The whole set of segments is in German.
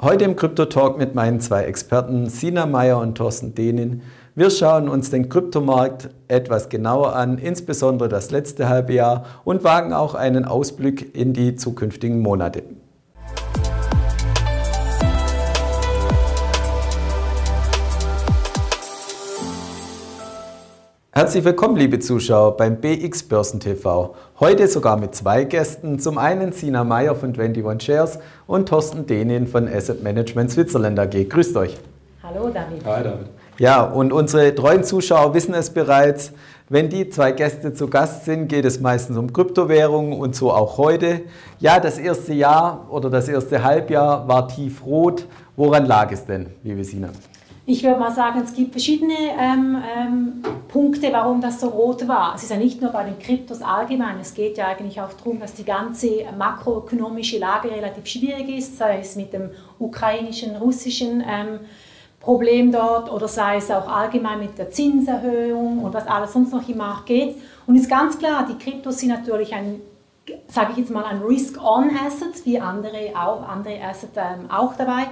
Heute im Krypto-Talk mit meinen zwei Experten, Sina Meyer und Thorsten Dehnin. Wir schauen uns den Kryptomarkt etwas genauer an, insbesondere das letzte halbe Jahr und wagen auch einen Ausblick in die zukünftigen Monate. Herzlich willkommen, liebe Zuschauer, beim BX Börsen TV. Heute sogar mit zwei Gästen. Zum einen Sina Meyer von 21 Shares und Thorsten Dehnin von Asset Management Switzerland AG. Grüßt euch. Hallo, David. Hi, David. Ja, und unsere treuen Zuschauer wissen es bereits. Wenn die zwei Gäste zu Gast sind, geht es meistens um Kryptowährungen und so auch heute. Ja, das erste Jahr oder das erste Halbjahr war tiefrot. Woran lag es denn, liebe Sina? Ich würde mal sagen, es gibt verschiedene ähm, ähm, Punkte, warum das so rot war. Es ist ja nicht nur bei den Kryptos allgemein, es geht ja eigentlich auch darum, dass die ganze makroökonomische Lage relativ schwierig ist, sei es mit dem ukrainischen, russischen ähm, Problem dort oder sei es auch allgemein mit der Zinserhöhung und was alles sonst noch im Markt geht. Und ist ganz klar, die Kryptos sind natürlich ein sage ich jetzt mal, ein Risk-on-Assets, wie andere, auch, andere Assets ähm, auch dabei.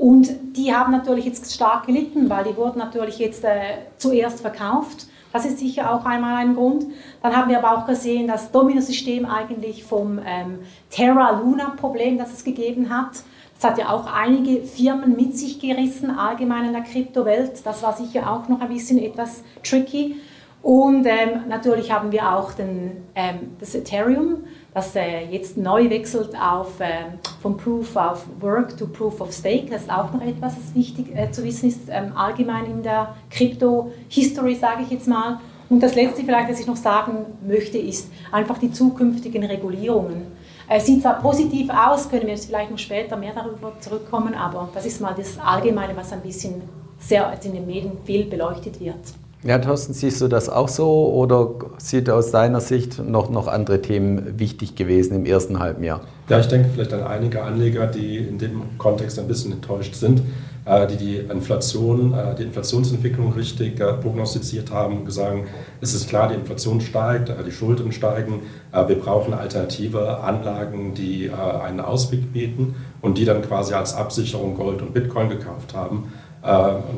Und die haben natürlich jetzt stark gelitten, weil die wurden natürlich jetzt äh, zuerst verkauft. Das ist sicher auch einmal ein Grund. Dann haben wir aber auch gesehen, das Domino-System eigentlich vom ähm, Terra-Luna-Problem, das es gegeben hat, das hat ja auch einige Firmen mit sich gerissen, allgemein in der Kryptowelt. Das war sicher auch noch ein bisschen etwas tricky. Und ähm, natürlich haben wir auch den, ähm, das Ethereum, das äh, jetzt neu wechselt auf, äh, vom Proof of Work to Proof of Stake. Das ist auch noch etwas, das wichtig äh, zu wissen ist, ähm, allgemein in der Crypto-History, sage ich jetzt mal. Und das Letzte vielleicht, was ich noch sagen möchte, ist einfach die zukünftigen Regulierungen. Es sieht zwar positiv aus, können wir jetzt vielleicht noch später mehr darüber zurückkommen, aber das ist mal das Allgemeine, was ein bisschen sehr in den Medien viel beleuchtet wird. Ja, Thorsten, siehst du das auch so oder sieht aus deiner Sicht noch, noch andere Themen wichtig gewesen im ersten halben Jahr? Ja, ich denke vielleicht an einige Anleger, die in dem Kontext ein bisschen enttäuscht sind, äh, die die Inflation, äh, die Inflationsentwicklung richtig äh, prognostiziert haben und gesagt, es ist klar, die Inflation steigt, die Schulden steigen, wir brauchen alternative Anlagen, die einen Ausweg bieten und die dann quasi als Absicherung Gold und Bitcoin gekauft haben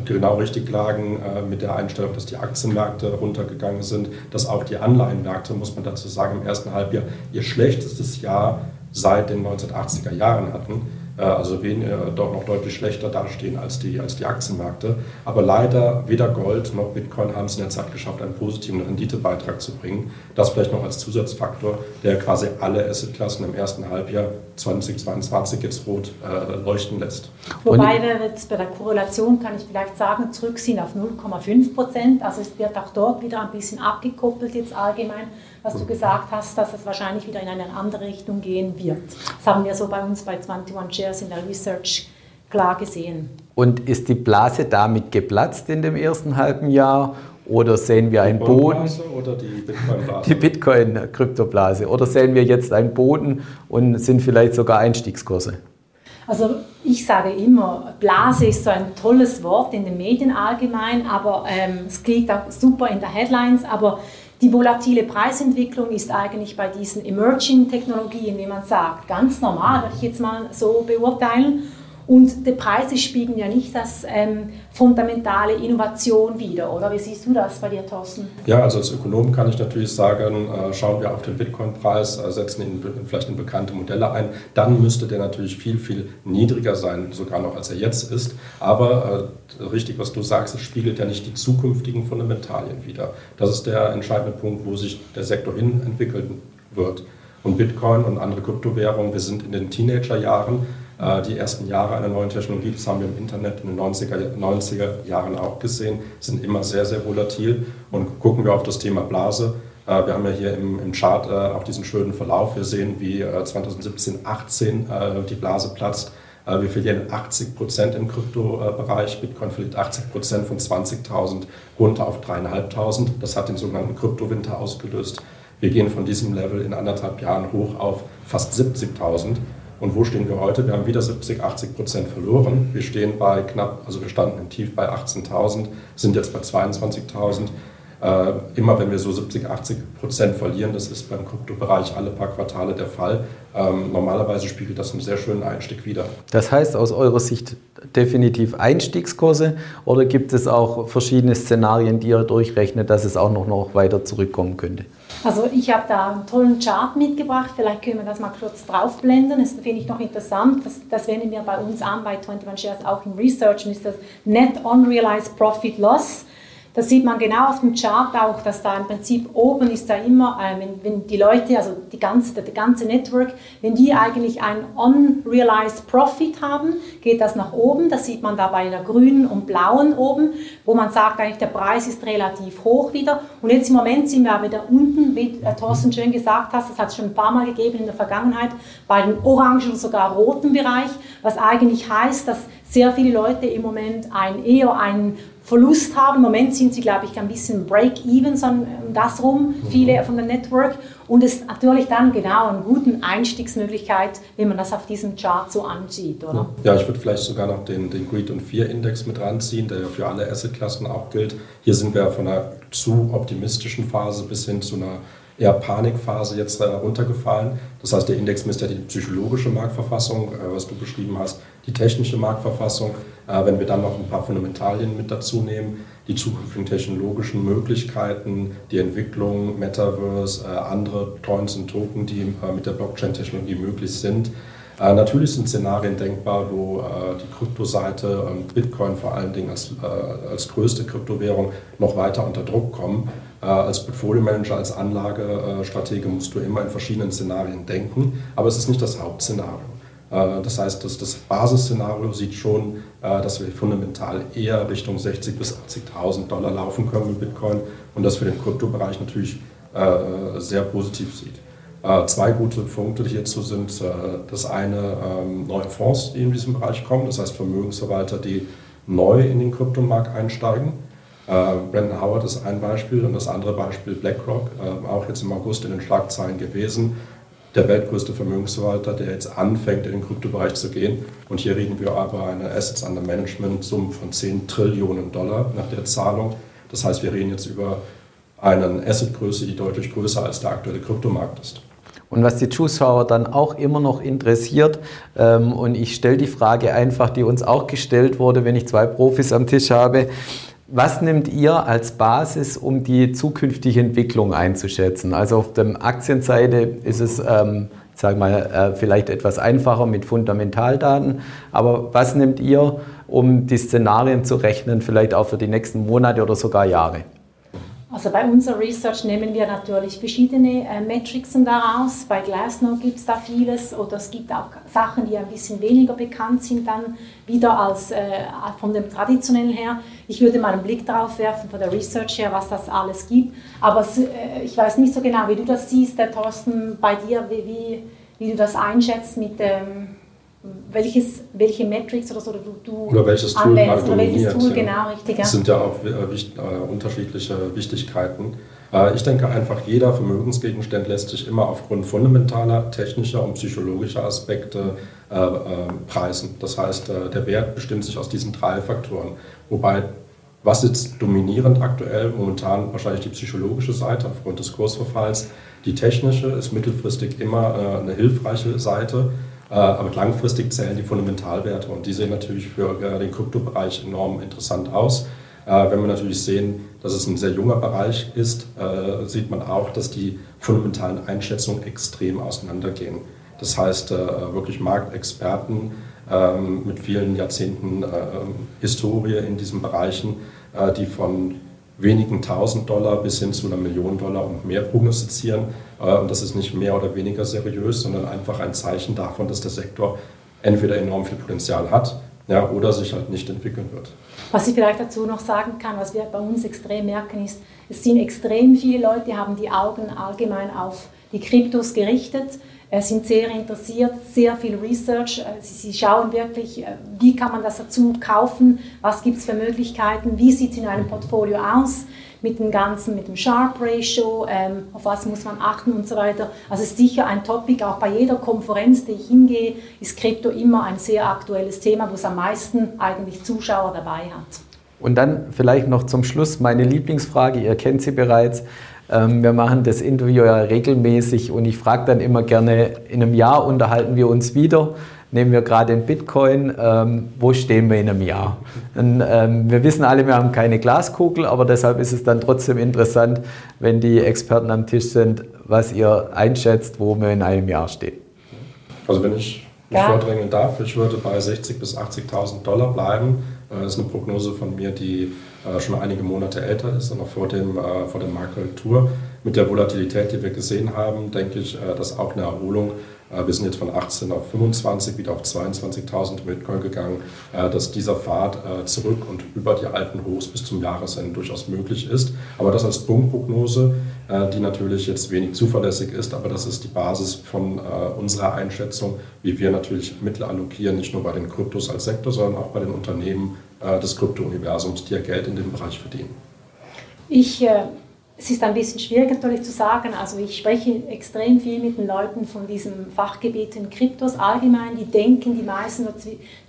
genau richtig lagen äh, mit der Einstellung, dass die Aktienmärkte runtergegangen sind, dass auch die Anleihenmärkte, muss man dazu sagen, im ersten Halbjahr ihr schlechtestes Jahr seit den 1980er Jahren hatten. Äh, also weniger, doch noch deutlich schlechter dastehen als die, als die Aktienmärkte. Aber leider weder Gold noch Bitcoin haben es in der Zeit geschafft, einen positiven Renditebeitrag zu bringen. Das vielleicht noch als Zusatzfaktor, der quasi alle Assetklassen im ersten Halbjahr 2022 jetzt rot äh, leuchten lässt. Wobei wir jetzt bei der Korrelation, kann ich vielleicht sagen, zurück sind auf 0,5 Prozent. Also es wird auch dort wieder ein bisschen abgekoppelt jetzt allgemein was du gesagt hast, dass es wahrscheinlich wieder in eine andere Richtung gehen wird. Das haben wir so bei uns bei 21 Shares in der Research klar gesehen. Und ist die Blase damit geplatzt in dem ersten halben Jahr? Oder sehen wir einen Boden? Oder die Bitcoin-Blase? Die Bitcoin-Kryptoblase. Oder sehen wir jetzt einen Boden und sind vielleicht sogar Einstiegskurse? Also ich sage immer, Blase ist so ein tolles Wort in den Medien allgemein, aber ähm, es klingt auch super in der Headlines, aber die volatile Preisentwicklung ist eigentlich bei diesen Emerging-Technologien, wie man sagt, ganz normal, würde ich jetzt mal so beurteilen. Und die Preise spiegeln ja nicht das ähm, fundamentale Innovation wider, oder? Wie siehst du das bei dir, Thorsten? Ja, also als Ökonom kann ich natürlich sagen, äh, schauen wir auf den Bitcoin-Preis, äh, setzen ihn vielleicht in bekannte Modelle ein, dann müsste der natürlich viel, viel niedriger sein, sogar noch als er jetzt ist. Aber äh, richtig, was du sagst, es spiegelt ja nicht die zukünftigen Fundamentalien wider. Das ist der entscheidende Punkt, wo sich der Sektor hin entwickeln wird. Und Bitcoin und andere Kryptowährungen, wir sind in den Teenagerjahren, die ersten Jahre einer neuen Technologie, das haben wir im Internet in den 90er, 90er Jahren auch gesehen, sind immer sehr, sehr volatil. Und gucken wir auf das Thema Blase. Äh, wir haben ja hier im, im Chart äh, auch diesen schönen Verlauf. Wir sehen, wie 2017, 18 die Blase platzt. Wir verlieren 80 Prozent im Kryptobereich. Bitcoin verliert 80 Prozent von 20.000 runter auf 3.500. Das hat den sogenannten Kryptowinter ausgelöst. Wir gehen von diesem Level in anderthalb Jahren hoch auf fast 70.000. Und wo stehen wir heute? Wir haben wieder 70, 80 Prozent verloren. Wir stehen bei knapp, also wir standen im Tief bei 18.000, sind jetzt bei 22.000. Äh, immer wenn wir so 70, 80 Prozent verlieren, das ist beim Kryptobereich alle paar Quartale der Fall, ähm, normalerweise spiegelt das einen sehr schönen Einstieg wider. Das heißt aus eurer Sicht definitiv Einstiegskurse oder gibt es auch verschiedene Szenarien, die ihr durchrechnet, dass es auch noch, noch weiter zurückkommen könnte? Also ich habe da einen tollen Chart mitgebracht, vielleicht können wir das mal kurz draufblenden, das finde ich noch interessant, das, das wenden wir bei uns an, bei 21 Shares auch im Research, und ist das Net Unrealized Profit Loss. Das sieht man genau auf dem Chart auch, dass da im Prinzip oben ist da immer, äh, wenn, wenn, die Leute, also die ganze, der ganze Network, wenn die eigentlich ein unrealized Profit haben, geht das nach oben. Das sieht man da bei der grünen und blauen oben, wo man sagt, eigentlich der Preis ist relativ hoch wieder. Und jetzt im Moment sind wir wieder unten, wie äh, Thorsten schön gesagt hat, das hat es schon ein paar Mal gegeben in der Vergangenheit, bei dem orangen und sogar roten Bereich, was eigentlich heißt, dass sehr viele Leute im Moment ein, eher einen Verlust haben. Im Moment sind sie, glaube ich, ein bisschen Break-Even, das rum, viele mhm. von der Network. Und es ist natürlich dann genau eine gute Einstiegsmöglichkeit, wenn man das auf diesem Chart so ansieht, oder? Ja, ich würde vielleicht sogar noch den, den Greed und Fear Index mit ranziehen, der ja für alle Assetklassen auch gilt. Hier sind wir von einer zu optimistischen Phase bis hin zu einer eher Panikphase jetzt äh, runtergefallen. Das heißt, der Index misst ja die psychologische Marktverfassung, äh, was du beschrieben hast, die technische Marktverfassung. Äh, wenn wir dann noch ein paar Fundamentalien mit dazu nehmen, die zukünftigen technologischen Möglichkeiten, die Entwicklung, Metaverse, andere Coins und Token, die mit der Blockchain-Technologie möglich sind. Natürlich sind Szenarien denkbar, wo die Kryptoseite und Bitcoin vor allen Dingen als, als größte Kryptowährung noch weiter unter Druck kommen. Äh, als Portfolio-Manager, als Anlagestratege musst du immer in verschiedenen Szenarien denken, aber es ist nicht das Hauptszenario. Äh, das heißt, das, das Basisszenario sieht schon, äh, dass wir fundamental eher Richtung 60.000 bis 80.000 Dollar laufen können mit Bitcoin und das für den Kryptobereich natürlich sehr positiv sieht. Zwei gute Punkte hierzu sind das eine ähm, neue Fonds, die in diesem Bereich kommen, das heißt Vermögensverwalter, die neu in den Kryptomarkt einsteigen. Äh, Brandon Howard ist ein Beispiel und das andere Beispiel BlackRock, äh, auch jetzt im August in den Schlagzeilen gewesen. Der weltgrößte Vermögensverwalter, der jetzt anfängt, in den Kryptobereich zu gehen. Und hier reden wir aber eine Assets under Management Summe von 10 Trillionen Dollar nach der Zahlung. Das heißt, wir reden jetzt über eine Assetgröße, die deutlich größer als der aktuelle Kryptomarkt ist. Und was die Zuschauer dann auch immer noch interessiert, ähm, und ich stelle die Frage einfach, die uns auch gestellt wurde, wenn ich zwei Profis am Tisch habe, was nehmt ihr als Basis, um die zukünftige Entwicklung einzuschätzen? Also auf der Aktienseite ist es, ähm, sag mal, äh, vielleicht etwas einfacher mit Fundamentaldaten. Aber was nehmt ihr, um die Szenarien zu rechnen, vielleicht auch für die nächsten Monate oder sogar Jahre? Also bei unserer Research nehmen wir natürlich verschiedene äh, Metrics daraus. Bei Glassnode gibt es da vieles oder es gibt auch Sachen, die ein bisschen weniger bekannt sind dann wieder als äh, von dem traditionellen her. Ich würde mal einen Blick darauf werfen von der Research her, was das alles gibt. Aber äh, ich weiß nicht so genau, wie du das siehst, der Thorsten, bei dir, wie, wie, wie du das einschätzt mit dem... Ähm, welches, welche Metrics oder so du, du oder welches Tool anwendest oder welches Tool, genau, richtig. Das sind ja auch äh, wicht, äh, unterschiedliche Wichtigkeiten. Äh, ich denke einfach, jeder Vermögensgegenstand lässt sich immer aufgrund fundamentaler, technischer und psychologischer Aspekte äh, preisen. Das heißt, der Wert bestimmt sich aus diesen drei Faktoren. Wobei, was jetzt dominierend aktuell, momentan wahrscheinlich die psychologische Seite aufgrund des Kursverfalls, die technische ist mittelfristig immer eine hilfreiche Seite aber langfristig zählen die Fundamentalwerte und die sehen natürlich für den Kryptobereich enorm interessant aus. Äh, wenn wir natürlich sehen, dass es ein sehr junger Bereich ist, äh, sieht man auch, dass die fundamentalen Einschätzungen extrem auseinandergehen. Das heißt, wirklich Marktexperten ähm, mit vielen Jahrzehnten Historie in diesen Bereichen, die von wenigen tausend Dollar bis hin zu einer Million Dollar und mehr prognostizieren. Äh, und das ist nicht mehr oder weniger seriös, sondern einfach ein Zeichen davon, dass der Sektor entweder enorm viel Potenzial hat ja, oder sich halt nicht entwickeln wird. Was ich vielleicht dazu noch sagen kann, was wir bei uns extrem merken, ist, es sind extrem viele Leute, die haben die Augen allgemein auf die Kryptos gerichtet sind sehr interessiert, sehr viel Research. Äh, sie, schauen wirklich, äh, wie kann man das dazu kaufen, was gibt es für Möglichkeiten, wie sieht es in einem Portfolio aus mit dem Ganzen, mit dem Sharp Ratio, ähm, auf was muss man achten und so weiter. Also es ist sicher ein Topic, auch bei jeder Konferenz, die ich hingehe, ist Krypto immer ein sehr aktuelles Thema, wo es am meisten eigentlich Zuschauer dabei hat. Und dann vielleicht noch zum Schluss meine Lieblingsfrage, ihr kennt sie bereits. Ähm, wir machen das Interview ja regelmäßig und ich frage dann immer gerne, in einem Jahr unterhalten wir uns wieder. Nehmen wir gerade den Bitcoin, ähm, wo stehen wir in einem Jahr? Und, ähm, wir wissen alle, wir haben keine Glaskugel, aber deshalb ist es dann trotzdem interessant, wenn die Experten am Tisch sind, was ihr einschätzt, wo wir in einem Jahr stehen. Also wenn ich mich ja. vordrängen darf, ich würde bei 60.000 bis 80.000 Dollar bleiben. Äh, das ist eine Prognose von mir, die äh, schon einige Monate älter ist noch vor, dem, äh, vor der Marktkorrektur. Mit der Volatilität, die wir gesehen haben, denke ich, dass auch eine Erholung wir sind jetzt von 18 auf 25, wieder auf 22.000 Bitcoin gegangen, äh, dass dieser Pfad äh, zurück und über die alten Hochs bis zum Jahresende durchaus möglich ist. Aber das als Punktprognose, die natürlich jetzt wenig zuverlässig ist, aber das ist die Basis von unserer Einschätzung, wie wir natürlich Mittel allokieren, nicht nur bei den Kryptos als Sektor, sondern auch bei den Unternehmen des Krypto-Universums, die ja Geld in dem Bereich verdienen. Ich es ist ein bisschen schwierig natürlich zu sagen. Also ich spreche extrem viel mit den Leuten von diesem Fachgebiet in Kryptos allgemein. Die denken, die meisten,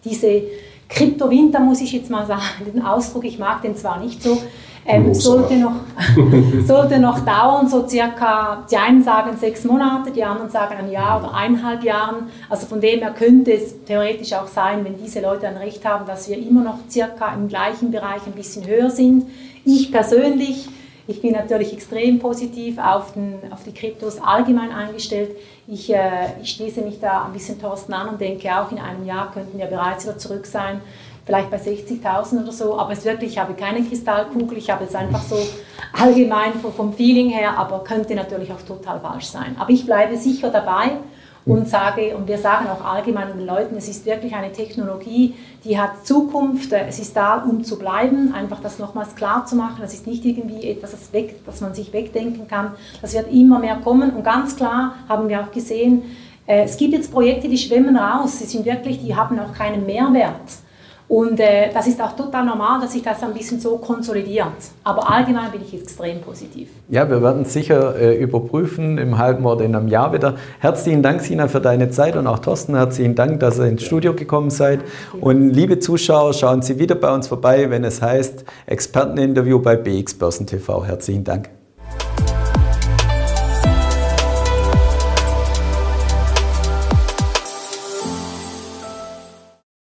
diese Kryptowinter, muss ich jetzt mal sagen, den Ausdruck, ich mag den zwar nicht so, ähm, sollte, noch, sollte noch dauern, so circa, die einen sagen sechs Monate, die anderen sagen ein Jahr oder eineinhalb Jahren. Also von dem her könnte es theoretisch auch sein, wenn diese Leute ein Recht haben, dass wir immer noch circa im gleichen Bereich ein bisschen höher sind. Ich persönlich ich bin natürlich extrem positiv auf, den, auf die Kryptos allgemein eingestellt. Ich, äh, ich schließe mich da ein bisschen Thorsten an und denke, auch in einem Jahr könnten wir bereits wieder zurück sein, vielleicht bei 60.000 oder so. Aber es wirklich, ich habe keine Kristallkugel, ich habe es einfach so allgemein vom Feeling her, aber könnte natürlich auch total falsch sein. Aber ich bleibe sicher dabei und sage, und wir sagen auch allgemein den Leuten, es ist wirklich eine Technologie, die hat Zukunft, es ist da, um zu bleiben, einfach das nochmals klar zu machen, das ist nicht irgendwie etwas, das, weg, das man sich wegdenken kann, das wird immer mehr kommen und ganz klar haben wir auch gesehen, äh, es gibt jetzt Projekte, die schwimmen raus, sie sind wirklich, die haben auch keinen Mehrwert. Und äh, das ist auch total normal, dass sich das ein bisschen so konsolidiert. Aber allgemein bin ich extrem positiv. Ja, wir werden es sicher äh, überprüfen im halben oder in einem Jahr wieder. Herzlichen Dank, Sina, für deine Zeit und auch Thorsten, herzlichen Dank, dass ihr ins Studio gekommen seid. Und liebe Zuschauer, schauen Sie wieder bei uns vorbei, wenn es heißt Experteninterview bei BX Börsen TV. Herzlichen Dank.